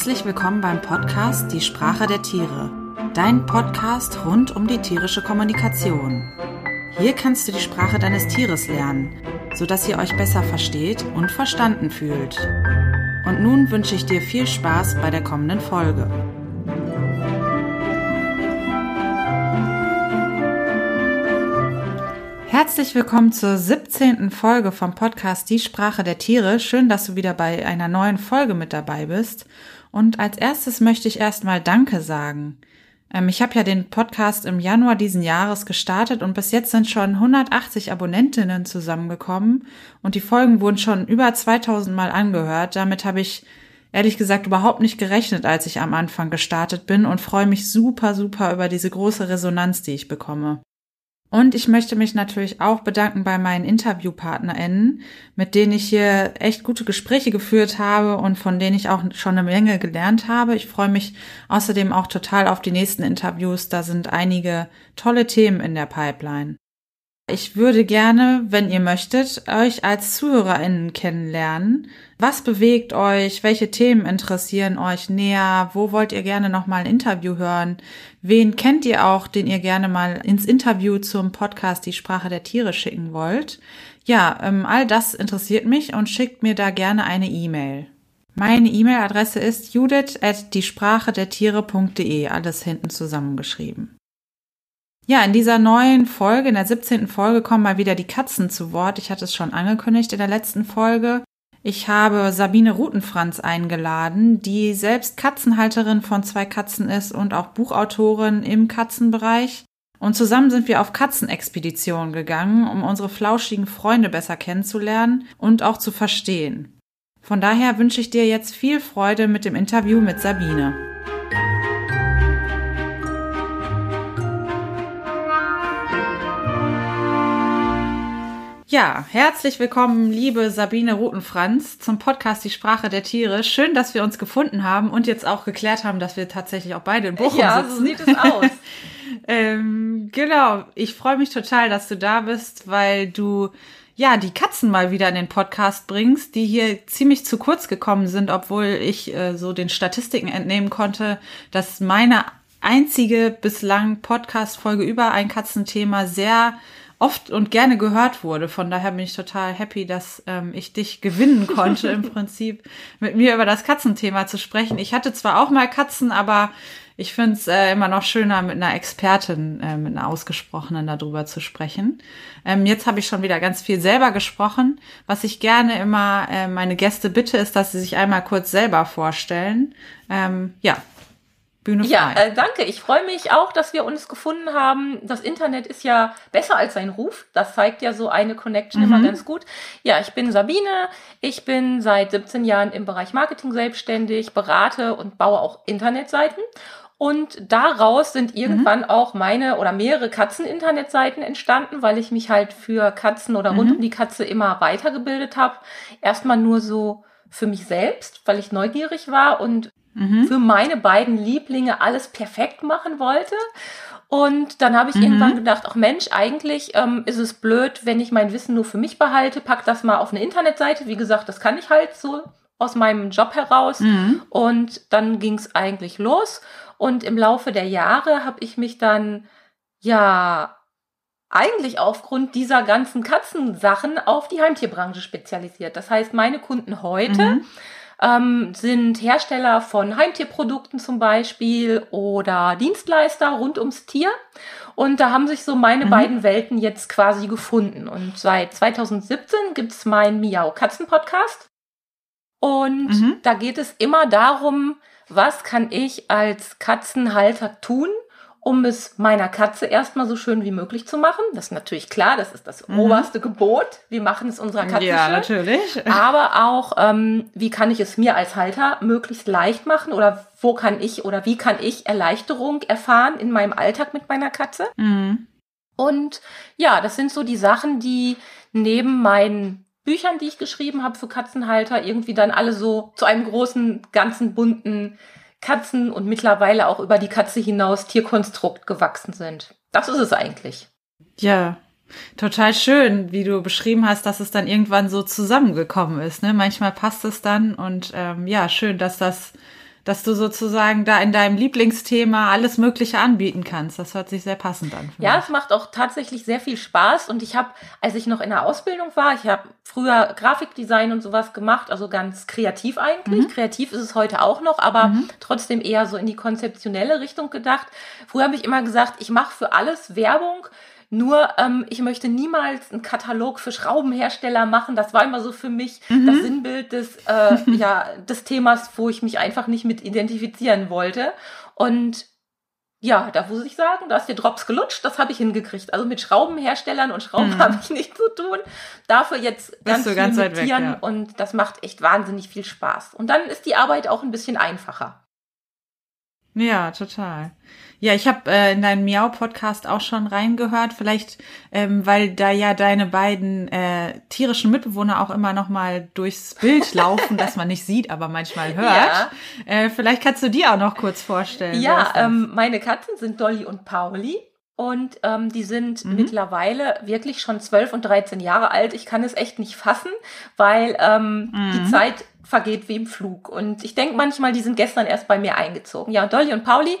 Herzlich willkommen beim Podcast Die Sprache der Tiere, dein Podcast rund um die tierische Kommunikation. Hier kannst du die Sprache deines Tieres lernen, sodass ihr euch besser versteht und verstanden fühlt. Und nun wünsche ich dir viel Spaß bei der kommenden Folge. Herzlich willkommen zur 17. Folge vom Podcast Die Sprache der Tiere. Schön, dass du wieder bei einer neuen Folge mit dabei bist. Und als erstes möchte ich erstmal Danke sagen. Ähm, ich habe ja den Podcast im Januar diesen Jahres gestartet und bis jetzt sind schon 180 Abonnentinnen zusammengekommen und die Folgen wurden schon über 2000 Mal angehört. Damit habe ich ehrlich gesagt überhaupt nicht gerechnet, als ich am Anfang gestartet bin und freue mich super, super über diese große Resonanz, die ich bekomme. Und ich möchte mich natürlich auch bedanken bei meinen InterviewpartnerInnen, mit denen ich hier echt gute Gespräche geführt habe und von denen ich auch schon eine Menge gelernt habe. Ich freue mich außerdem auch total auf die nächsten Interviews. Da sind einige tolle Themen in der Pipeline. Ich würde gerne, wenn ihr möchtet, euch als ZuhörerInnen kennenlernen. Was bewegt euch? Welche Themen interessieren euch näher? Wo wollt ihr gerne nochmal ein Interview hören? Wen kennt ihr auch, den ihr gerne mal ins Interview zum Podcast Die Sprache der Tiere schicken wollt? Ja, ähm, all das interessiert mich und schickt mir da gerne eine E-Mail. Meine E-Mail-Adresse ist judith at diesprachedertiere.de, alles hinten zusammengeschrieben. Ja, in dieser neuen Folge, in der 17. Folge, kommen mal wieder die Katzen zu Wort. Ich hatte es schon angekündigt in der letzten Folge. Ich habe Sabine Rutenfranz eingeladen, die selbst Katzenhalterin von zwei Katzen ist und auch Buchautorin im Katzenbereich. Und zusammen sind wir auf Katzenexpeditionen gegangen, um unsere flauschigen Freunde besser kennenzulernen und auch zu verstehen. Von daher wünsche ich dir jetzt viel Freude mit dem Interview mit Sabine. Ja, herzlich willkommen, liebe Sabine Rotenfranz, zum Podcast Die Sprache der Tiere. Schön, dass wir uns gefunden haben und jetzt auch geklärt haben, dass wir tatsächlich auch beide in Bochum ja, sitzen. Ja, so sieht es aus. ähm, genau, ich freue mich total, dass du da bist, weil du ja die Katzen mal wieder in den Podcast bringst, die hier ziemlich zu kurz gekommen sind, obwohl ich äh, so den Statistiken entnehmen konnte, dass meine einzige bislang Podcast-Folge über ein Katzenthema sehr oft und gerne gehört wurde. Von daher bin ich total happy, dass ähm, ich dich gewinnen konnte, im Prinzip mit mir über das Katzenthema zu sprechen. Ich hatte zwar auch mal Katzen, aber ich finde es äh, immer noch schöner, mit einer Expertin, äh, mit einer Ausgesprochenen darüber zu sprechen. Ähm, jetzt habe ich schon wieder ganz viel selber gesprochen. Was ich gerne immer äh, meine Gäste bitte, ist, dass sie sich einmal kurz selber vorstellen. Ähm, ja, Bühne frei. Ja, äh, danke. Ich freue mich auch, dass wir uns gefunden haben. Das Internet ist ja besser als sein Ruf. Das zeigt ja so eine Connection mhm. immer ganz gut. Ja, ich bin Sabine. Ich bin seit 17 Jahren im Bereich Marketing selbstständig, berate und baue auch Internetseiten. Und daraus sind mhm. irgendwann mhm. auch meine oder mehrere Katzen-Internetseiten entstanden, weil ich mich halt für Katzen oder rund mhm. um die Katze immer weitergebildet habe. Erstmal nur so für mich selbst, weil ich neugierig war und mhm. für meine beiden Lieblinge alles perfekt machen wollte. Und dann habe ich mhm. irgendwann gedacht, ach Mensch, eigentlich ähm, ist es blöd, wenn ich mein Wissen nur für mich behalte, pack das mal auf eine Internetseite. Wie gesagt, das kann ich halt so aus meinem Job heraus. Mhm. Und dann ging es eigentlich los. Und im Laufe der Jahre habe ich mich dann ja eigentlich aufgrund dieser ganzen Katzensachen auf die Heimtierbranche spezialisiert. Das heißt, meine Kunden heute mhm ähm, sind Hersteller von Heimtierprodukten zum Beispiel oder Dienstleister rund ums Tier. Und da haben sich so meine mhm. beiden Welten jetzt quasi gefunden. Und seit 2017 gibt's meinen Miau Katzen Podcast. Und mhm. da geht es immer darum, was kann ich als Katzenhalter tun, um es meiner Katze erstmal so schön wie möglich zu machen. Das ist natürlich klar, das ist das mhm. oberste Gebot. Wir machen es unserer Katze ja, schön. natürlich. Aber auch, ähm, wie kann ich es mir als Halter möglichst leicht machen oder wo kann ich oder wie kann ich Erleichterung erfahren in meinem Alltag mit meiner Katze? Mhm. Und ja, das sind so die Sachen, die neben meinen Büchern, die ich geschrieben habe für Katzenhalter, irgendwie dann alle so zu einem großen, ganzen bunten Katzen und mittlerweile auch über die Katze hinaus Tierkonstrukt gewachsen sind. Das ist es eigentlich. Ja, total schön, wie du beschrieben hast, dass es dann irgendwann so zusammengekommen ist. Ne? Manchmal passt es dann und ähm, ja, schön, dass das dass du sozusagen da in deinem Lieblingsthema alles Mögliche anbieten kannst. Das hört sich sehr passend an. Ja, mich. es macht auch tatsächlich sehr viel Spaß. Und ich habe, als ich noch in der Ausbildung war, ich habe früher Grafikdesign und sowas gemacht, also ganz kreativ eigentlich. Mhm. Kreativ ist es heute auch noch, aber mhm. trotzdem eher so in die konzeptionelle Richtung gedacht. Früher habe ich immer gesagt, ich mache für alles Werbung nur ähm, ich möchte niemals einen Katalog für Schraubenhersteller machen. Das war immer so für mich mhm. das Sinnbild des, äh, ja, des Themas, wo ich mich einfach nicht mit identifizieren wollte. Und ja, da muss ich sagen, da ist der Drops gelutscht, das habe ich hingekriegt. Also mit Schraubenherstellern und Schrauben mhm. habe ich nichts zu tun. Dafür jetzt ganz viel ganz mit weg, ja. und das macht echt wahnsinnig viel Spaß. Und dann ist die Arbeit auch ein bisschen einfacher. Ja, total. Ja, ich habe äh, in deinen Miau-Podcast auch schon reingehört, vielleicht, ähm, weil da ja deine beiden äh, tierischen Mitbewohner auch immer noch mal durchs Bild laufen, dass man nicht sieht, aber manchmal hört. Ja. Äh, vielleicht kannst du die auch noch kurz vorstellen. Ja, ähm, meine Katzen sind Dolly und Pauli. Und ähm, die sind mhm. mittlerweile wirklich schon 12 und 13 Jahre alt. Ich kann es echt nicht fassen, weil ähm, mhm. die Zeit vergeht wie im Flug. Und ich denke manchmal, die sind gestern erst bei mir eingezogen. Ja, Dolly und Pauli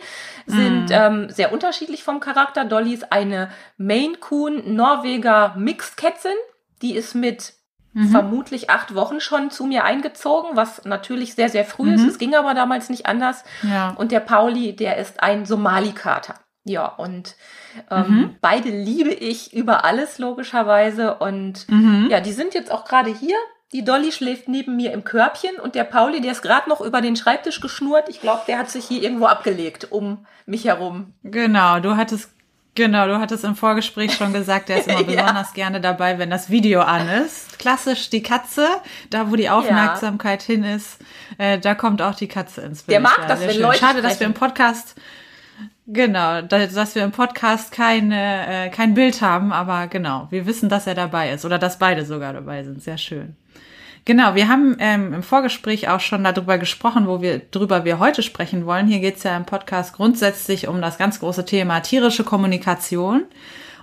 sind mm. ähm, sehr unterschiedlich vom Charakter. Dolly ist eine Maine Coon Norweger Mixed-Kätzin. Die ist mit mhm. vermutlich acht Wochen schon zu mir eingezogen, was natürlich sehr, sehr früh mhm. ist. Es ging aber damals nicht anders. Ja. Und der Pauli, der ist ein Somali-Kater. Ja, und ähm, mhm. beide liebe ich über alles logischerweise. Und mhm. ja, die sind jetzt auch gerade hier die Dolly schläft neben mir im Körbchen und der Pauli, der ist gerade noch über den Schreibtisch geschnurrt. Ich glaube, der hat sich hier irgendwo abgelegt um mich herum. Genau, du hattest Genau, du hattest im Vorgespräch schon gesagt, der ist immer besonders ja. gerne dabei, wenn das Video an ist. Klassisch die Katze, da wo die Aufmerksamkeit ja. hin ist, äh, da kommt auch die Katze ins Bild. Der mag ja, das, wenn schön. Leute Schade, sprechen. dass wir im Podcast Genau, dass wir im Podcast keine, äh, kein Bild haben, aber genau, wir wissen, dass er dabei ist oder dass beide sogar dabei sind. Sehr schön. Genau, wir haben ähm, im Vorgespräch auch schon darüber gesprochen, wo wir drüber wir heute sprechen wollen. Hier geht es ja im Podcast grundsätzlich um das ganz große Thema tierische Kommunikation.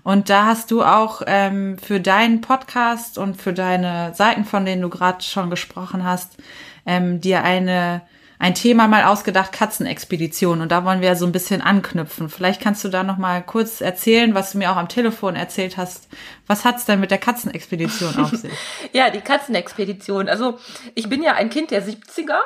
Und da hast du auch ähm, für deinen Podcast und für deine Seiten, von denen du gerade schon gesprochen hast, ähm, dir eine ein Thema mal ausgedacht, Katzenexpedition. Und da wollen wir so ein bisschen anknüpfen. Vielleicht kannst du da noch mal kurz erzählen, was du mir auch am Telefon erzählt hast. Was hat's denn mit der Katzenexpedition auf sich? ja, die Katzenexpedition. Also ich bin ja ein Kind der 70er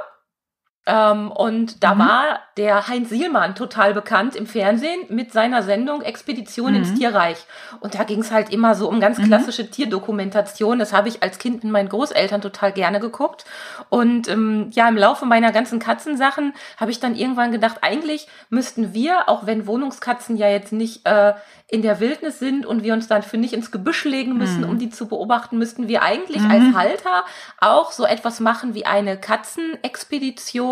ähm, und da mhm. war der Heinz Sielmann total bekannt im Fernsehen mit seiner Sendung Expedition mhm. ins Tierreich. Und da ging es halt immer so um ganz mhm. klassische mhm. Tierdokumentation. Das habe ich als Kind mit meinen Großeltern total gerne geguckt. Und ähm, ja, im Laufe meiner ganzen Katzensachen habe ich dann irgendwann gedacht, eigentlich müssten wir, auch wenn Wohnungskatzen ja jetzt nicht äh, in der Wildnis sind und wir uns dann für nicht ins Gebüsch legen müssen, mhm. um die zu beobachten, müssten wir eigentlich mhm. als Halter auch so etwas machen wie eine Katzenexpedition,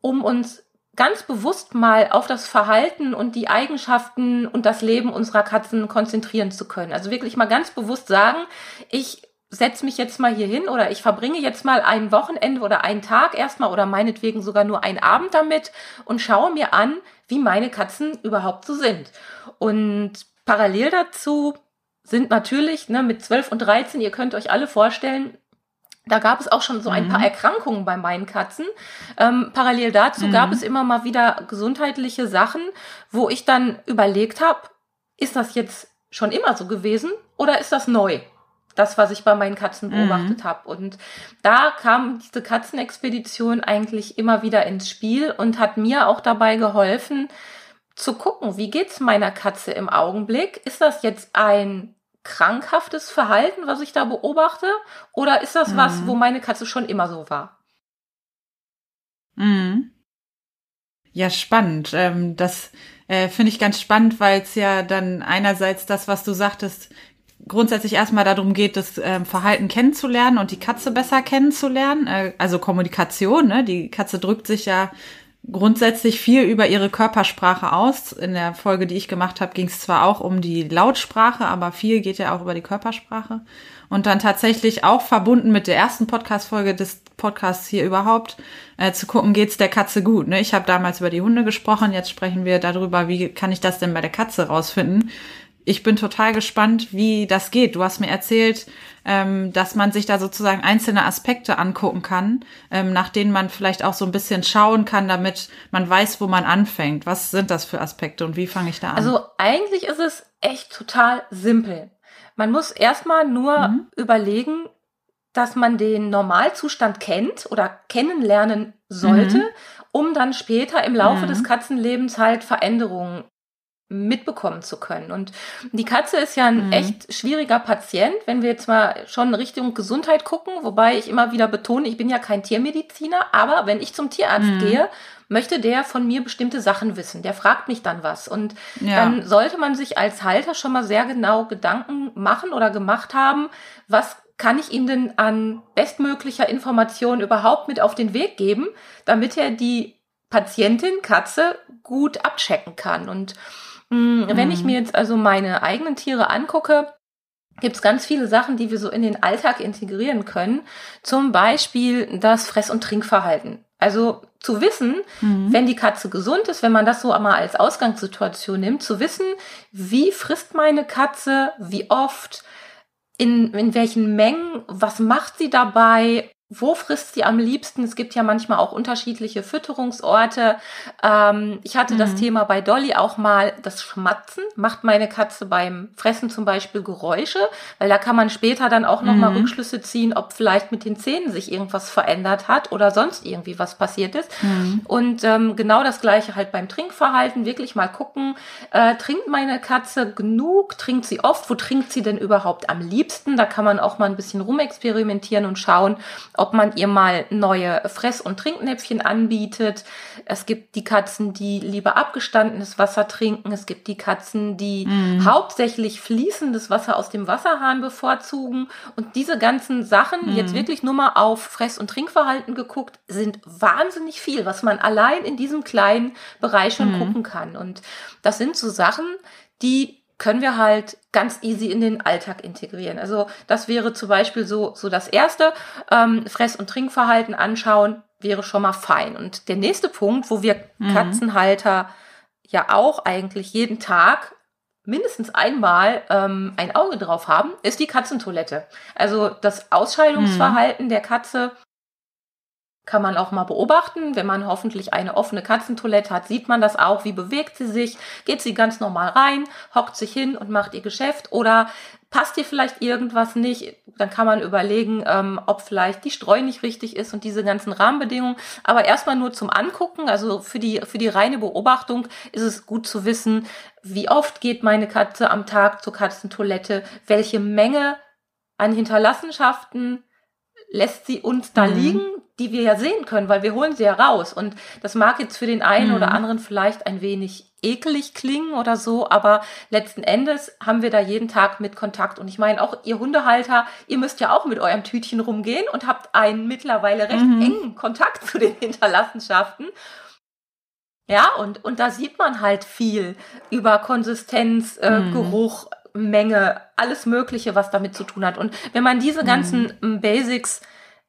um uns ganz bewusst mal auf das Verhalten und die Eigenschaften und das Leben unserer Katzen konzentrieren zu können. Also wirklich mal ganz bewusst sagen, ich setze mich jetzt mal hier hin oder ich verbringe jetzt mal ein Wochenende oder einen Tag erstmal oder meinetwegen sogar nur einen Abend damit und schaue mir an, wie meine Katzen überhaupt so sind. Und parallel dazu sind natürlich ne, mit 12 und 13, ihr könnt euch alle vorstellen, da gab es auch schon so ein mhm. paar Erkrankungen bei meinen Katzen. Ähm, parallel dazu mhm. gab es immer mal wieder gesundheitliche Sachen, wo ich dann überlegt habe, ist das jetzt schon immer so gewesen oder ist das neu? Das, was ich bei meinen Katzen mhm. beobachtet mhm. habe. Und da kam diese Katzenexpedition eigentlich immer wieder ins Spiel und hat mir auch dabei geholfen, zu gucken, wie geht's meiner Katze im Augenblick? Ist das jetzt ein krankhaftes Verhalten, was ich da beobachte? Oder ist das mhm. was, wo meine Katze schon immer so war? Mhm. Ja, spannend. Ähm, das äh, finde ich ganz spannend, weil es ja dann einerseits das, was du sagtest, grundsätzlich erstmal darum geht, das ähm, Verhalten kennenzulernen und die Katze besser kennenzulernen. Äh, also Kommunikation, ne? Die Katze drückt sich ja grundsätzlich viel über ihre Körpersprache aus. In der Folge, die ich gemacht habe, ging es zwar auch um die Lautsprache, aber viel geht ja auch über die Körpersprache. Und dann tatsächlich auch verbunden mit der ersten Podcast-Folge des Podcasts hier überhaupt, äh, zu gucken, geht's der Katze gut. Ne? Ich habe damals über die Hunde gesprochen, jetzt sprechen wir darüber, wie kann ich das denn bei der Katze rausfinden. Ich bin total gespannt, wie das geht. Du hast mir erzählt, ähm, dass man sich da sozusagen einzelne Aspekte angucken kann, ähm, nach denen man vielleicht auch so ein bisschen schauen kann, damit man weiß, wo man anfängt. Was sind das für Aspekte und wie fange ich da an? Also eigentlich ist es echt total simpel. Man muss erstmal nur mhm. überlegen, dass man den Normalzustand kennt oder kennenlernen sollte, mhm. um dann später im Laufe mhm. des Katzenlebens halt Veränderungen mitbekommen zu können. Und die Katze ist ja ein mhm. echt schwieriger Patient, wenn wir jetzt mal schon Richtung Gesundheit gucken, wobei ich immer wieder betone, ich bin ja kein Tiermediziner, aber wenn ich zum Tierarzt mhm. gehe, möchte der von mir bestimmte Sachen wissen. Der fragt mich dann was. Und ja. dann sollte man sich als Halter schon mal sehr genau Gedanken machen oder gemacht haben, was kann ich ihm denn an bestmöglicher Information überhaupt mit auf den Weg geben, damit er die Patientin Katze gut abchecken kann. Und. Wenn ich mir jetzt also meine eigenen Tiere angucke, gibt es ganz viele Sachen, die wir so in den Alltag integrieren können. Zum Beispiel das Fress- und Trinkverhalten. Also zu wissen, mhm. wenn die Katze gesund ist, wenn man das so einmal als Ausgangssituation nimmt, zu wissen, wie frisst meine Katze, wie oft, in, in welchen Mengen, was macht sie dabei wo frisst sie am liebsten? Es gibt ja manchmal auch unterschiedliche Fütterungsorte. Ähm, ich hatte mhm. das Thema bei Dolly auch mal, das Schmatzen. Macht meine Katze beim Fressen zum Beispiel Geräusche? Weil da kann man später dann auch nochmal mhm. Rückschlüsse ziehen, ob vielleicht mit den Zähnen sich irgendwas verändert hat oder sonst irgendwie was passiert ist. Mhm. Und ähm, genau das gleiche halt beim Trinkverhalten. Wirklich mal gucken, äh, trinkt meine Katze genug? Trinkt sie oft? Wo trinkt sie denn überhaupt am liebsten? Da kann man auch mal ein bisschen rumexperimentieren und schauen, ob man ihr mal neue Fress- und Trinknäpfchen anbietet. Es gibt die Katzen, die lieber abgestandenes Wasser trinken. Es gibt die Katzen, die mhm. hauptsächlich fließendes Wasser aus dem Wasserhahn bevorzugen. Und diese ganzen Sachen, mhm. jetzt wirklich nur mal auf Fress- und Trinkverhalten geguckt, sind wahnsinnig viel, was man allein in diesem kleinen Bereich schon mhm. gucken kann. Und das sind so Sachen, die können wir halt ganz easy in den Alltag integrieren. Also das wäre zum Beispiel so, so das erste, ähm, Fress- und Trinkverhalten anschauen, wäre schon mal fein. Und der nächste Punkt, wo wir mhm. Katzenhalter ja auch eigentlich jeden Tag mindestens einmal ähm, ein Auge drauf haben, ist die Katzentoilette. Also das Ausscheidungsverhalten mhm. der Katze kann man auch mal beobachten. Wenn man hoffentlich eine offene Katzentoilette hat, sieht man das auch. Wie bewegt sie sich? Geht sie ganz normal rein, hockt sich hin und macht ihr Geschäft? Oder passt ihr vielleicht irgendwas nicht? Dann kann man überlegen, ähm, ob vielleicht die Streu nicht richtig ist und diese ganzen Rahmenbedingungen. Aber erstmal nur zum Angucken, also für die, für die reine Beobachtung ist es gut zu wissen, wie oft geht meine Katze am Tag zur Katzentoilette? Welche Menge an Hinterlassenschaften lässt sie uns da mhm. liegen? die wir ja sehen können, weil wir holen sie ja raus. Und das mag jetzt für den einen mhm. oder anderen vielleicht ein wenig ekelig klingen oder so, aber letzten Endes haben wir da jeden Tag mit Kontakt. Und ich meine, auch ihr Hundehalter, ihr müsst ja auch mit eurem Tütchen rumgehen und habt einen mittlerweile recht mhm. engen Kontakt zu den Hinterlassenschaften. Ja, und, und da sieht man halt viel über Konsistenz, äh, mhm. Geruch, Menge, alles Mögliche, was damit zu tun hat. Und wenn man diese mhm. ganzen Basics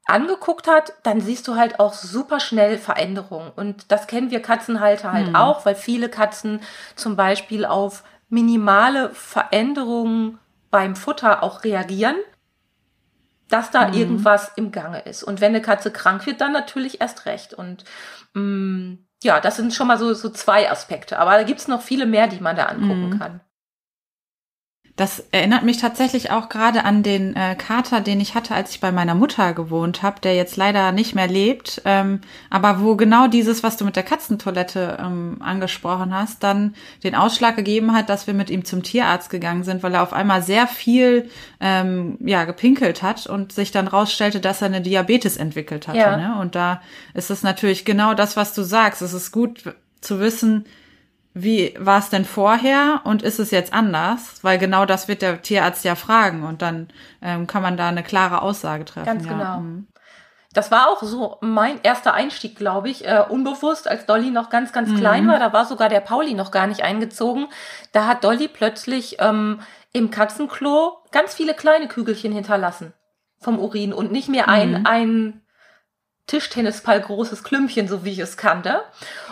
angeguckt hat, dann siehst du halt auch super schnell Veränderungen. Und das kennen wir Katzenhalter halt hm. auch, weil viele Katzen zum Beispiel auf minimale Veränderungen beim Futter auch reagieren, dass da hm. irgendwas im Gange ist. Und wenn eine Katze krank wird, dann natürlich erst recht. Und mh, mm, ja, das sind schon mal so, so zwei Aspekte. Aber da gibt's noch viele mehr, die man da angucken hm. kann. Das erinnert mich tatsächlich auch gerade an den äh, Kater, den ich hatte, als ich bei meiner Mutter gewohnt habe, der jetzt leider nicht mehr lebt, ähm, aber wo genau dieses, was du mit der Katzentoilette ähm, angesprochen hast, dann den Ausschlag gegeben hat, dass wir mit ihm zum Tierarzt gegangen sind, weil er auf einmal sehr viel ähm, ja gepinkelt hat und sich dann rausstellte, dass er eine Diabetes entwickelt hatte. Ja. Ne? Und da ist es natürlich genau das, was du sagst. Es ist gut zu wissen, wie war es denn vorher und ist es jetzt anders? Weil genau das wird der Tierarzt ja fragen und dann ähm, kann man da eine klare Aussage treffen. Ganz genau. Mhm. Das war auch so mein erster Einstieg, glaube ich, äh, unbewusst, als Dolly noch ganz, ganz mhm. klein war. Da war sogar der Pauli noch gar nicht eingezogen. Da hat Dolly plötzlich ähm, im Katzenklo ganz viele kleine Kügelchen hinterlassen vom Urin und nicht mehr ein, mhm. ein Tischtennisball großes Klümpchen, so wie ich es kannte.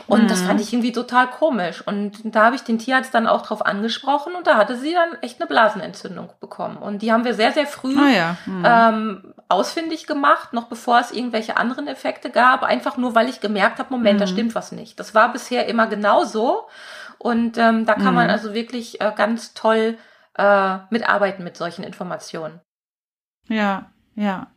Und mhm. das fand ich irgendwie total komisch. Und da habe ich den Tierarzt dann auch drauf angesprochen und da hatte sie dann echt eine Blasenentzündung bekommen. Und die haben wir sehr, sehr früh ah, ja. mhm. ähm, ausfindig gemacht, noch bevor es irgendwelche anderen Effekte gab. Einfach nur, weil ich gemerkt habe, Moment, mhm. da stimmt was nicht. Das war bisher immer genauso. Und ähm, da kann man mhm. also wirklich äh, ganz toll äh, mitarbeiten mit solchen Informationen. Ja, ja.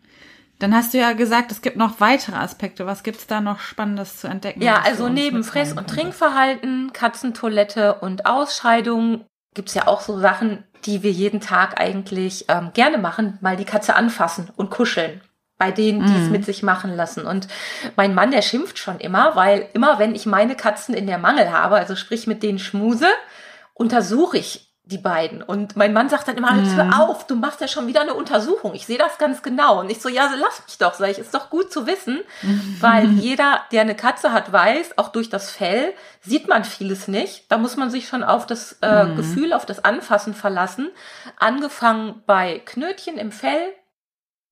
Dann hast du ja gesagt, es gibt noch weitere Aspekte. Was gibt's da noch Spannendes zu entdecken? Ja, also neben Fress- und Trinkverhalten, Katzentoilette und Ausscheidung gibt's ja auch so Sachen, die wir jeden Tag eigentlich ähm, gerne machen, mal die Katze anfassen und kuscheln. Bei denen, die es mm. mit sich machen lassen. Und mein Mann, der schimpft schon immer, weil immer, wenn ich meine Katzen in der Mangel habe, also sprich mit denen schmuse, untersuche ich die beiden. Und mein Mann sagt dann immer, mhm. hör auf, du machst ja schon wieder eine Untersuchung. Ich sehe das ganz genau. Und ich so, ja, lass mich doch, sag ich, ist doch gut zu wissen, mhm. weil jeder, der eine Katze hat, weiß, auch durch das Fell sieht man vieles nicht. Da muss man sich schon auf das äh, mhm. Gefühl, auf das Anfassen verlassen. Angefangen bei Knötchen im Fell,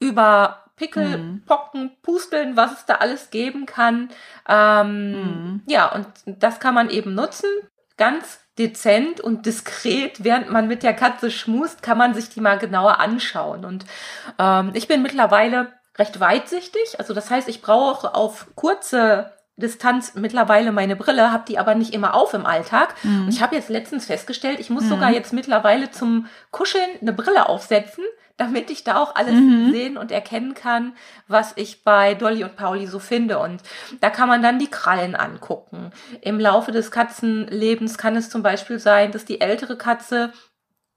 über Pickel, mhm. Pocken, Pusteln, was es da alles geben kann. Ähm, mhm. Ja, und das kann man eben nutzen. Ganz dezent und diskret, während man mit der Katze schmust, kann man sich die mal genauer anschauen. Und ähm, ich bin mittlerweile recht weitsichtig. Also das heißt, ich brauche auf kurze Distanz mittlerweile meine Brille, habe die aber nicht immer auf im Alltag. Mhm. Und ich habe jetzt letztens festgestellt, ich muss mhm. sogar jetzt mittlerweile zum Kuscheln eine Brille aufsetzen, damit ich da auch alles mhm. sehen und erkennen kann, was ich bei Dolly und Pauli so finde. Und da kann man dann die Krallen angucken. Im Laufe des Katzenlebens kann es zum Beispiel sein, dass die ältere Katze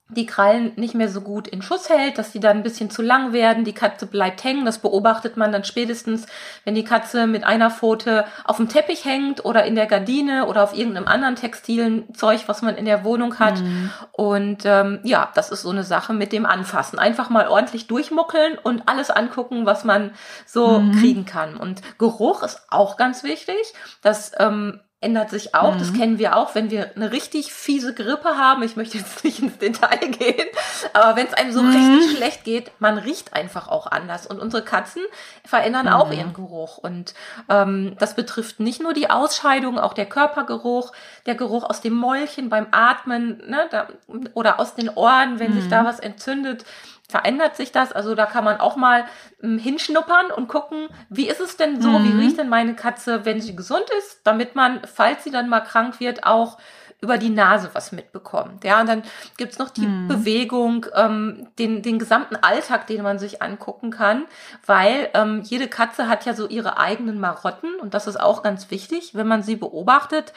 die Krallen nicht mehr so gut in Schuss hält, dass die dann ein bisschen zu lang werden, die Katze bleibt hängen. Das beobachtet man dann spätestens, wenn die Katze mit einer Pfote auf dem Teppich hängt oder in der Gardine oder auf irgendeinem anderen textilen Zeug, was man in der Wohnung hat. Mhm. Und ähm, ja, das ist so eine Sache mit dem Anfassen. Einfach mal ordentlich durchmuckeln und alles angucken, was man so mhm. kriegen kann. Und Geruch ist auch ganz wichtig. Das ähm, ändert sich auch. Mhm. Das kennen wir auch, wenn wir eine richtig fiese Grippe haben. Ich möchte jetzt nicht ins Detail gehen, aber wenn es einem so mhm. richtig schlecht geht, man riecht einfach auch anders. Und unsere Katzen verändern mhm. auch ihren Geruch. Und ähm, das betrifft nicht nur die Ausscheidung, auch der Körpergeruch, der Geruch aus dem Mäulchen beim Atmen ne, da, oder aus den Ohren, wenn sich da mhm. was entzündet verändert sich das. Also da kann man auch mal ähm, hinschnuppern und gucken, wie ist es denn so, mhm. wie riecht denn meine Katze, wenn sie gesund ist, damit man, falls sie dann mal krank wird, auch über die Nase was mitbekommt. Ja, und dann gibt's noch die mhm. Bewegung, ähm, den, den gesamten Alltag, den man sich angucken kann, weil ähm, jede Katze hat ja so ihre eigenen Marotten und das ist auch ganz wichtig, wenn man sie beobachtet,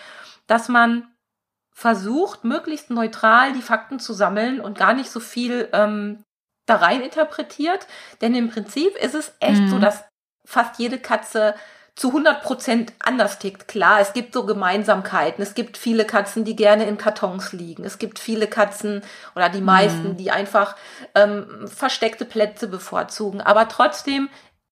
dass man versucht, möglichst neutral die Fakten zu sammeln und gar nicht so viel ähm, da rein interpretiert. Denn im Prinzip ist es echt mhm. so, dass fast jede Katze zu 100 Prozent anders tickt. Klar, es gibt so Gemeinsamkeiten. Es gibt viele Katzen, die gerne in Kartons liegen. Es gibt viele Katzen oder die meisten, mhm. die einfach ähm, versteckte Plätze bevorzugen. Aber trotzdem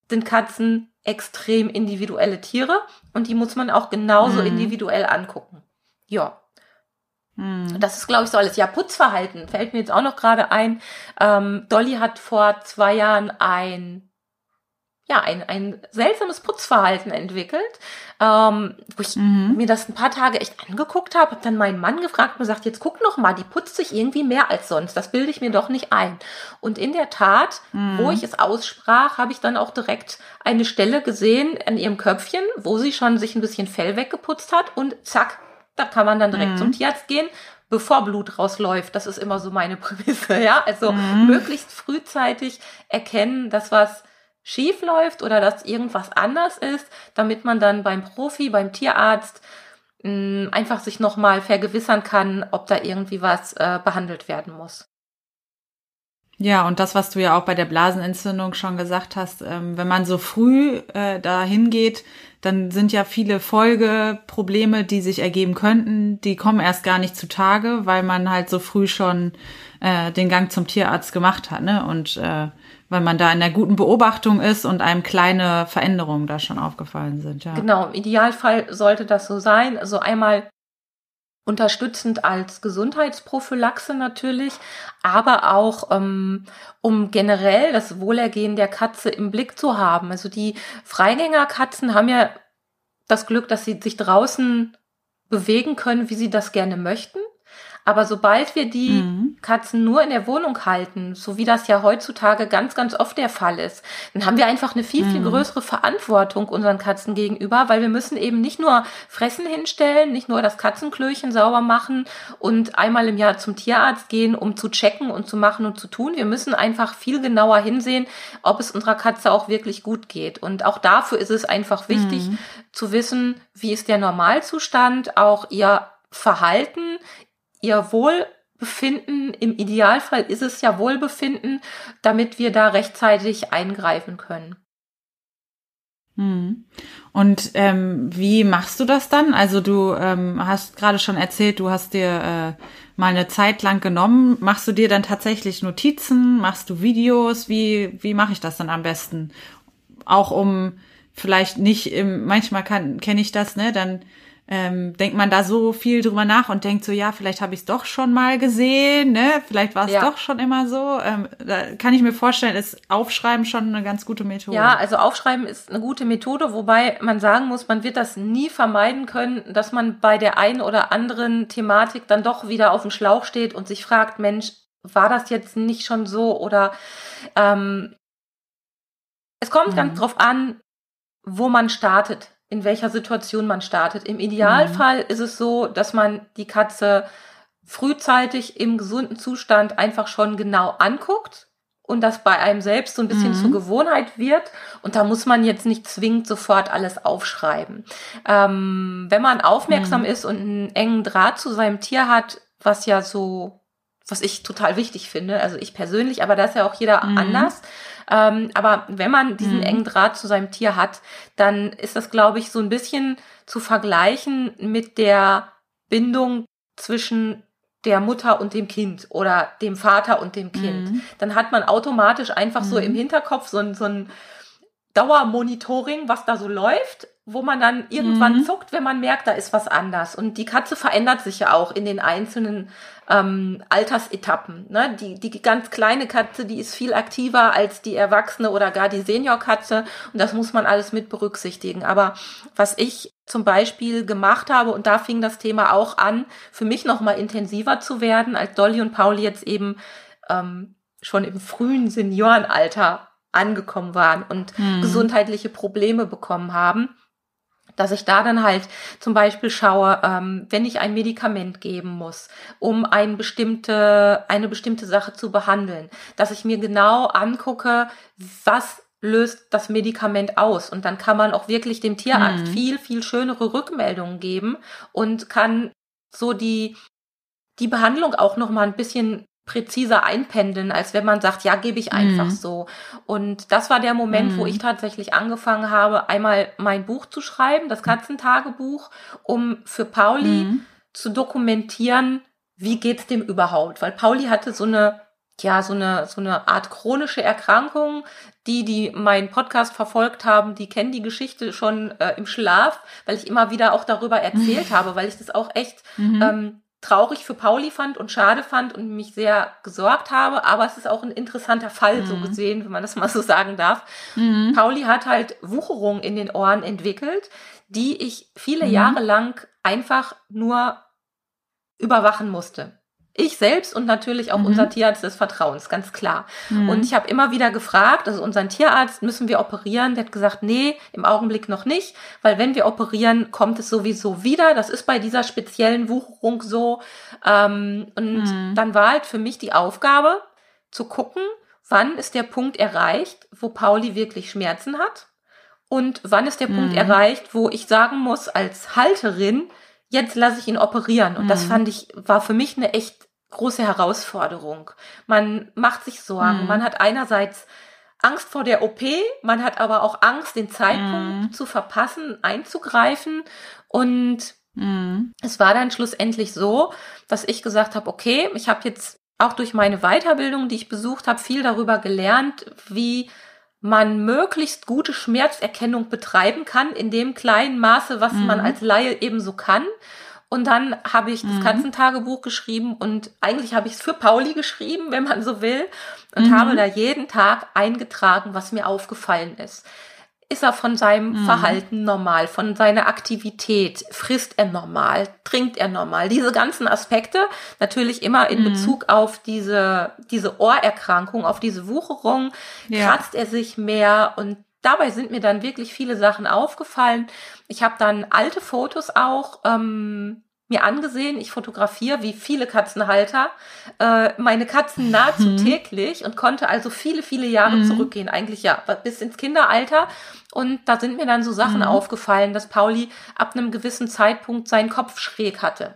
sind Katzen extrem individuelle Tiere und die muss man auch genauso mhm. individuell angucken. Ja. Hm. Das ist, glaube ich, so alles. Ja, Putzverhalten fällt mir jetzt auch noch gerade ein. Ähm, Dolly hat vor zwei Jahren ein ja, ein, ein seltsames Putzverhalten entwickelt, ähm, wo ich mhm. mir das ein paar Tage echt angeguckt habe, habe dann meinen Mann gefragt und gesagt, jetzt guck noch mal, die putzt sich irgendwie mehr als sonst, das bilde ich mir doch nicht ein. Und in der Tat, mhm. wo ich es aussprach, habe ich dann auch direkt eine Stelle gesehen an ihrem Köpfchen, wo sie schon sich ein bisschen Fell weggeputzt hat und zack, da kann man dann direkt mhm. zum Tierarzt gehen, bevor Blut rausläuft. Das ist immer so meine Prämisse, ja. Also mhm. möglichst frühzeitig erkennen, dass was schief läuft oder dass irgendwas anders ist, damit man dann beim Profi, beim Tierarzt mh, mm, einfach sich nochmal vergewissern kann, ob da irgendwie was äh, behandelt werden muss. Ja, und das, was du ja auch bei der Blasenentzündung schon gesagt hast, ähm, wenn man so früh äh, dahin geht, dann sind ja viele Folgeprobleme, die sich ergeben könnten, die kommen erst gar nicht zutage, weil man halt so früh schon äh, den Gang zum Tierarzt gemacht hat, ne? Und äh, weil man da in der guten Beobachtung ist und einem kleine Veränderungen da schon aufgefallen sind, ja. Genau, im Idealfall sollte das so sein. Also einmal unterstützend als Gesundheitsprophylaxe natürlich, aber auch ähm, um generell das Wohlergehen der Katze im Blick zu haben. Also die Freigängerkatzen haben ja das Glück, dass sie sich draußen bewegen können, wie sie das gerne möchten. Aber sobald wir die mhm. Katzen nur in der Wohnung halten, so wie das ja heutzutage ganz, ganz oft der Fall ist, dann haben wir einfach eine viel, viel mhm. größere Verantwortung unseren Katzen gegenüber, weil wir müssen eben nicht nur Fressen hinstellen, nicht nur das Katzenklöchen sauber machen und einmal im Jahr zum Tierarzt gehen, um zu checken und zu machen und zu tun. Wir müssen einfach viel genauer hinsehen, ob es unserer Katze auch wirklich gut geht. Und auch dafür ist es einfach wichtig mhm. zu wissen, wie ist der Normalzustand, auch ihr Verhalten, ihr Wohlbefinden, im Idealfall ist es ja Wohlbefinden, damit wir da rechtzeitig eingreifen können. Hm. Und ähm, wie machst du das dann? Also du ähm, hast gerade schon erzählt, du hast dir äh, mal eine Zeit lang genommen. Machst du dir dann tatsächlich Notizen? Machst du Videos? Wie, wie mache ich das dann am besten? Auch um vielleicht nicht, im, manchmal kann kenne ich das, ne? Dann ähm, denkt man da so viel drüber nach und denkt so, ja, vielleicht habe ich es doch schon mal gesehen, ne? Vielleicht war es ja. doch schon immer so. Ähm, da kann ich mir vorstellen, ist Aufschreiben schon eine ganz gute Methode. Ja, also Aufschreiben ist eine gute Methode, wobei man sagen muss, man wird das nie vermeiden können, dass man bei der einen oder anderen Thematik dann doch wieder auf dem Schlauch steht und sich fragt, Mensch, war das jetzt nicht schon so oder ähm, es kommt mhm. ganz drauf an, wo man startet in welcher Situation man startet. Im Idealfall mhm. ist es so, dass man die Katze frühzeitig im gesunden Zustand einfach schon genau anguckt und das bei einem selbst so ein bisschen mhm. zur Gewohnheit wird. Und da muss man jetzt nicht zwingend sofort alles aufschreiben. Ähm, wenn man aufmerksam mhm. ist und einen engen Draht zu seinem Tier hat, was ja so, was ich total wichtig finde, also ich persönlich, aber da ist ja auch jeder mhm. anders, ähm, aber wenn man diesen mhm. engen Draht zu seinem Tier hat, dann ist das, glaube ich, so ein bisschen zu vergleichen mit der Bindung zwischen der Mutter und dem Kind oder dem Vater und dem Kind. Mhm. Dann hat man automatisch einfach mhm. so im Hinterkopf so ein, so ein Dauermonitoring, was da so läuft wo man dann irgendwann mhm. zuckt, wenn man merkt, da ist was anders. Und die Katze verändert sich ja auch in den einzelnen ähm, Altersetappen. Ne? Die, die ganz kleine Katze, die ist viel aktiver als die Erwachsene oder gar die Seniorkatze. Und das muss man alles mit berücksichtigen. Aber was ich zum Beispiel gemacht habe, und da fing das Thema auch an, für mich nochmal intensiver zu werden, als Dolly und Pauli jetzt eben ähm, schon im frühen Seniorenalter angekommen waren und mhm. gesundheitliche Probleme bekommen haben dass ich da dann halt zum Beispiel schaue, ähm, wenn ich ein Medikament geben muss, um ein bestimmte, eine bestimmte Sache zu behandeln, dass ich mir genau angucke, was löst das Medikament aus. Und dann kann man auch wirklich dem Tierarzt mhm. viel, viel schönere Rückmeldungen geben und kann so die, die Behandlung auch noch mal ein bisschen präziser einpendeln, als wenn man sagt, ja, gebe ich einfach mhm. so. Und das war der Moment, mhm. wo ich tatsächlich angefangen habe, einmal mein Buch zu schreiben, das Katzentagebuch, um für Pauli mhm. zu dokumentieren, wie geht's dem überhaupt? Weil Pauli hatte so eine ja, so eine, so eine Art chronische Erkrankung. Die, die meinen Podcast verfolgt haben, die kennen die Geschichte schon äh, im Schlaf, weil ich immer wieder auch darüber erzählt habe, weil ich das auch echt mhm. ähm, traurig für Pauli fand und schade fand und mich sehr gesorgt habe, aber es ist auch ein interessanter Fall mhm. so gesehen, wenn man das mal so sagen darf. Mhm. Pauli hat halt Wucherungen in den Ohren entwickelt, die ich viele mhm. Jahre lang einfach nur überwachen musste. Ich selbst und natürlich auch mhm. unser Tierarzt des Vertrauens, ganz klar. Mhm. Und ich habe immer wieder gefragt, also unseren Tierarzt, müssen wir operieren? Der hat gesagt, nee, im Augenblick noch nicht, weil wenn wir operieren, kommt es sowieso wieder. Das ist bei dieser speziellen Wucherung so. Ähm, und mhm. dann war halt für mich die Aufgabe, zu gucken, wann ist der Punkt erreicht, wo Pauli wirklich Schmerzen hat und wann ist der Punkt mhm. erreicht, wo ich sagen muss als Halterin, jetzt lasse ich ihn operieren. Und das mhm. fand ich, war für mich eine echt große Herausforderung. Man macht sich Sorgen. Mhm. Man hat einerseits Angst vor der OP, man hat aber auch Angst, den Zeitpunkt mhm. zu verpassen, einzugreifen. Und mhm. es war dann schlussendlich so, dass ich gesagt habe, okay, ich habe jetzt auch durch meine Weiterbildung, die ich besucht habe, viel darüber gelernt, wie man möglichst gute Schmerzerkennung betreiben kann, in dem kleinen Maße, was man mhm. als Laie ebenso kann. Und dann habe ich das mhm. Katzentagebuch geschrieben und eigentlich habe ich es für Pauli geschrieben, wenn man so will, und mhm. habe da jeden Tag eingetragen, was mir aufgefallen ist. Ist er von seinem mhm. Verhalten normal, von seiner Aktivität? Frisst er normal? Trinkt er normal? Diese ganzen Aspekte, natürlich immer in mhm. Bezug auf diese, diese Ohrerkrankung, auf diese Wucherung, ja. kratzt er sich mehr und dabei sind mir dann wirklich viele Sachen aufgefallen. Ich habe dann alte Fotos auch ähm, mir angesehen. Ich fotografiere wie viele Katzenhalter äh, meine Katzen nahezu mhm. täglich und konnte also viele, viele Jahre mhm. zurückgehen. Eigentlich ja bis ins Kinderalter. Und da sind mir dann so Sachen mhm. aufgefallen, dass Pauli ab einem gewissen Zeitpunkt seinen Kopf schräg hatte.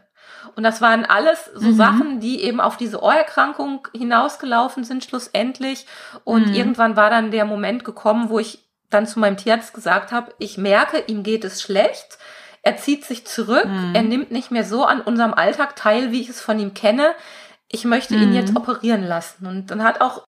Und das waren alles so mhm. Sachen, die eben auf diese Ohrerkrankung hinausgelaufen sind schlussendlich. Und mhm. irgendwann war dann der Moment gekommen, wo ich dann zu meinem Tierarzt gesagt habe, ich merke, ihm geht es schlecht. Er zieht sich zurück, mhm. er nimmt nicht mehr so an unserem Alltag teil, wie ich es von ihm kenne. Ich möchte ihn jetzt mhm. operieren lassen. Und dann hat auch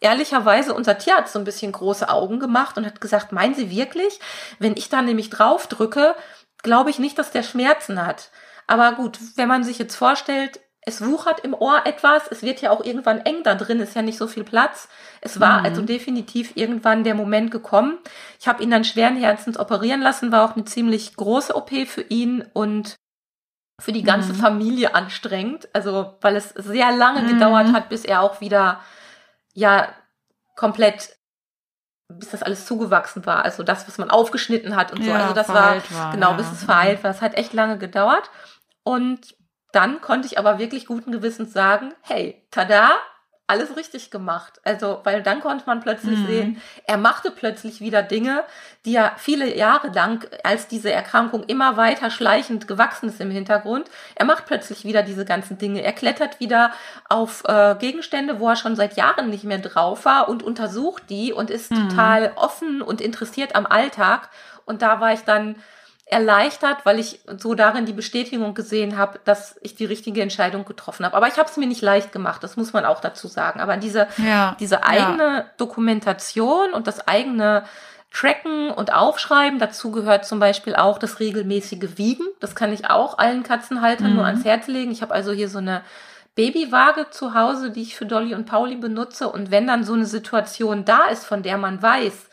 ehrlicherweise unser Tierarzt so ein bisschen große Augen gemacht und hat gesagt, meinen Sie wirklich? Wenn ich da nämlich drauf drücke, glaube ich nicht, dass der Schmerzen hat. Aber gut, wenn man sich jetzt vorstellt, es wuchert im Ohr etwas, es wird ja auch irgendwann eng da drin, ist ja nicht so viel Platz. Es war mhm. also definitiv irgendwann der Moment gekommen. Ich habe ihn dann schweren Herzens operieren lassen, war auch eine ziemlich große OP für ihn und für die ganze mhm. Familie anstrengend, also weil es sehr lange mhm. gedauert hat, bis er auch wieder ja komplett bis das alles zugewachsen war, also das, was man aufgeschnitten hat und so. Ja, also das war, war genau, bis es verheilt war. Es hat echt lange gedauert. Und dann konnte ich aber wirklich guten Gewissens sagen, hey, tada, alles richtig gemacht. Also, weil dann konnte man plötzlich mhm. sehen, er machte plötzlich wieder Dinge, die ja viele Jahre lang, als diese Erkrankung immer weiter schleichend gewachsen ist im Hintergrund, er macht plötzlich wieder diese ganzen Dinge. Er klettert wieder auf äh, Gegenstände, wo er schon seit Jahren nicht mehr drauf war und untersucht die und ist mhm. total offen und interessiert am Alltag. Und da war ich dann erleichtert, weil ich so darin die Bestätigung gesehen habe, dass ich die richtige Entscheidung getroffen habe. Aber ich habe es mir nicht leicht gemacht, das muss man auch dazu sagen. Aber diese, ja, diese eigene ja. Dokumentation und das eigene Tracken und Aufschreiben, dazu gehört zum Beispiel auch das regelmäßige Wiegen. Das kann ich auch allen Katzenhaltern mhm. nur ans Herz legen. Ich habe also hier so eine Babywaage zu Hause, die ich für Dolly und Pauli benutze. Und wenn dann so eine Situation da ist, von der man weiß,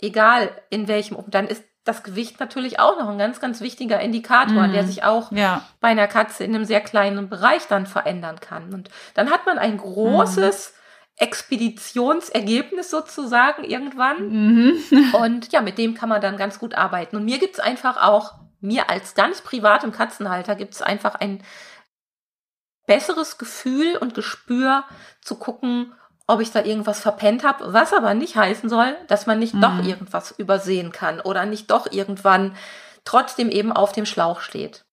egal in welchem, dann ist das Gewicht natürlich auch noch ein ganz, ganz wichtiger Indikator, mhm. der sich auch ja. bei einer Katze in einem sehr kleinen Bereich dann verändern kann. Und dann hat man ein großes mhm. Expeditionsergebnis sozusagen irgendwann. Mhm. Und ja, mit dem kann man dann ganz gut arbeiten. Und mir gibt's einfach auch, mir als ganz privatem Katzenhalter gibt's einfach ein besseres Gefühl und Gespür zu gucken, ob ich da irgendwas verpennt habe, was aber nicht heißen soll, dass man nicht mhm. doch irgendwas übersehen kann oder nicht doch irgendwann trotzdem eben auf dem Schlauch steht.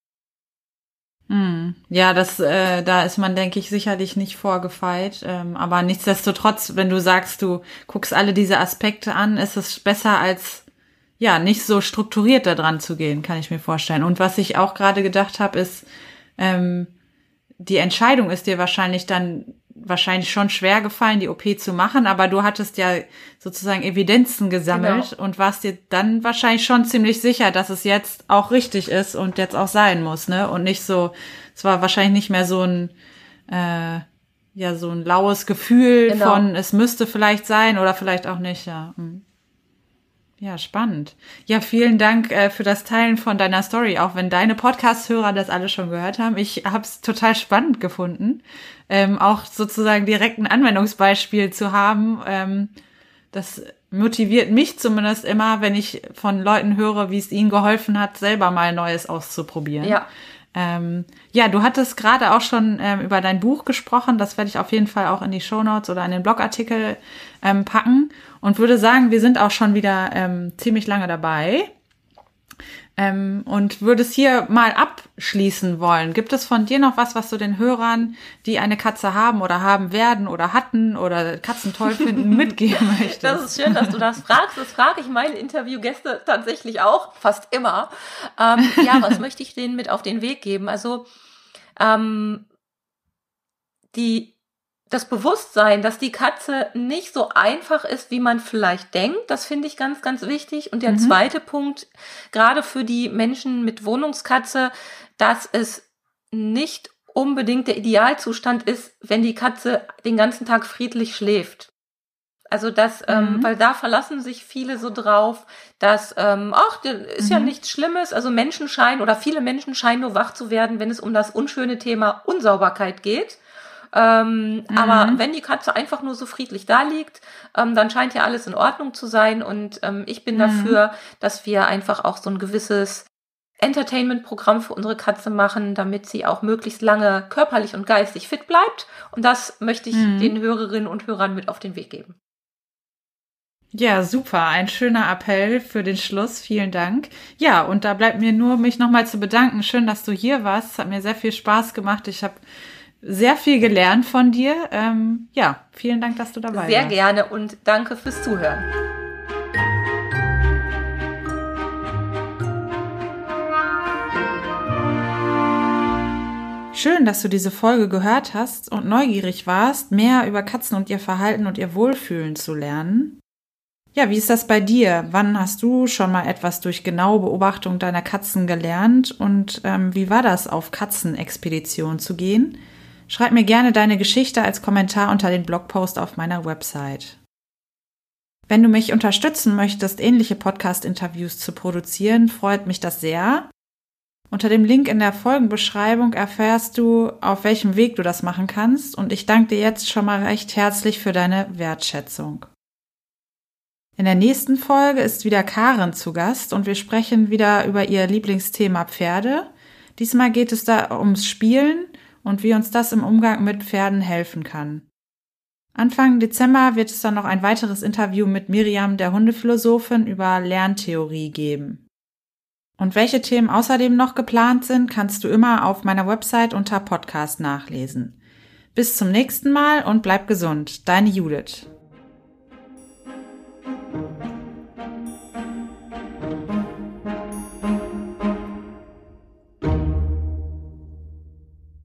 Mhm. Ja, das, äh, da ist man, denke ich, sicherlich nicht vorgefeit. Ähm, aber nichtsdestotrotz, wenn du sagst, du guckst alle diese Aspekte an, ist es besser als ja nicht so strukturiert da dran zu gehen, kann ich mir vorstellen. Und was ich auch gerade gedacht habe, ist ähm, die Entscheidung ist dir wahrscheinlich dann wahrscheinlich schon schwer gefallen, die OP zu machen, aber du hattest ja sozusagen Evidenzen gesammelt genau. und warst dir dann wahrscheinlich schon ziemlich sicher, dass es jetzt auch richtig ist und jetzt auch sein muss, ne? Und nicht so, es war wahrscheinlich nicht mehr so ein äh, ja so ein laues Gefühl genau. von es müsste vielleicht sein oder vielleicht auch nicht, ja. Mhm. Ja, spannend. Ja, vielen Dank äh, für das Teilen von deiner Story, auch wenn deine Podcast-Hörer das alle schon gehört haben. Ich habe es total spannend gefunden, ähm, auch sozusagen direkt ein Anwendungsbeispiel zu haben. Ähm, das motiviert mich zumindest immer, wenn ich von Leuten höre, wie es ihnen geholfen hat, selber mal Neues auszuprobieren. Ja. Ähm, ja, du hattest gerade auch schon ähm, über dein Buch gesprochen. Das werde ich auf jeden Fall auch in die Show Notes oder in den Blogartikel ähm, packen und würde sagen, wir sind auch schon wieder ähm, ziemlich lange dabei. Ähm, und würde es hier mal abschließen wollen. Gibt es von dir noch was, was du den Hörern, die eine Katze haben oder haben werden oder hatten oder Katzen toll finden, mitgeben möchtest? Das ist schön, dass du das fragst. Das frage ich meine Interviewgäste tatsächlich auch fast immer. Ähm, ja, was möchte ich denen mit auf den Weg geben? Also ähm, die das Bewusstsein, dass die Katze nicht so einfach ist, wie man vielleicht denkt, das finde ich ganz, ganz wichtig. Und der mhm. zweite Punkt, gerade für die Menschen mit Wohnungskatze, dass es nicht unbedingt der Idealzustand ist, wenn die Katze den ganzen Tag friedlich schläft. Also das, ähm, mhm. ähm, weil da verlassen sich viele so drauf, dass, ähm, ach, das ist mhm. ja nichts Schlimmes. Also Menschen scheinen oder viele Menschen scheinen nur wach zu werden, wenn es um das unschöne Thema Unsauberkeit geht. Ähm, mhm. Aber wenn die Katze einfach nur so friedlich da liegt, ähm, dann scheint ja alles in Ordnung zu sein. Und ähm, ich bin mhm. dafür, dass wir einfach auch so ein gewisses Entertainment-Programm für unsere Katze machen, damit sie auch möglichst lange körperlich und geistig fit bleibt. Und das möchte ich mhm. den Hörerinnen und Hörern mit auf den Weg geben. Ja, super. Ein schöner Appell für den Schluss. Vielen Dank. Ja, und da bleibt mir nur, mich nochmal zu bedanken. Schön, dass du hier warst. Es hat mir sehr viel Spaß gemacht. Ich habe sehr viel gelernt von dir. Ähm, ja, vielen Dank, dass du dabei sehr warst. Sehr gerne und danke fürs Zuhören. Schön, dass du diese Folge gehört hast und neugierig warst, mehr über Katzen und ihr Verhalten und ihr Wohlfühlen zu lernen. Ja, wie ist das bei dir? Wann hast du schon mal etwas durch genaue Beobachtung deiner Katzen gelernt und ähm, wie war das, auf Katzenexpedition zu gehen? Schreib mir gerne deine Geschichte als Kommentar unter den Blogpost auf meiner Website. Wenn du mich unterstützen möchtest, ähnliche Podcast-Interviews zu produzieren, freut mich das sehr. Unter dem Link in der Folgenbeschreibung erfährst du, auf welchem Weg du das machen kannst und ich danke dir jetzt schon mal recht herzlich für deine Wertschätzung. In der nächsten Folge ist wieder Karen zu Gast und wir sprechen wieder über ihr Lieblingsthema Pferde. Diesmal geht es da ums Spielen und wie uns das im Umgang mit Pferden helfen kann. Anfang Dezember wird es dann noch ein weiteres Interview mit Miriam, der Hundephilosophin, über Lerntheorie geben. Und welche Themen außerdem noch geplant sind, kannst du immer auf meiner Website unter Podcast nachlesen. Bis zum nächsten Mal und bleib gesund. Deine Judith.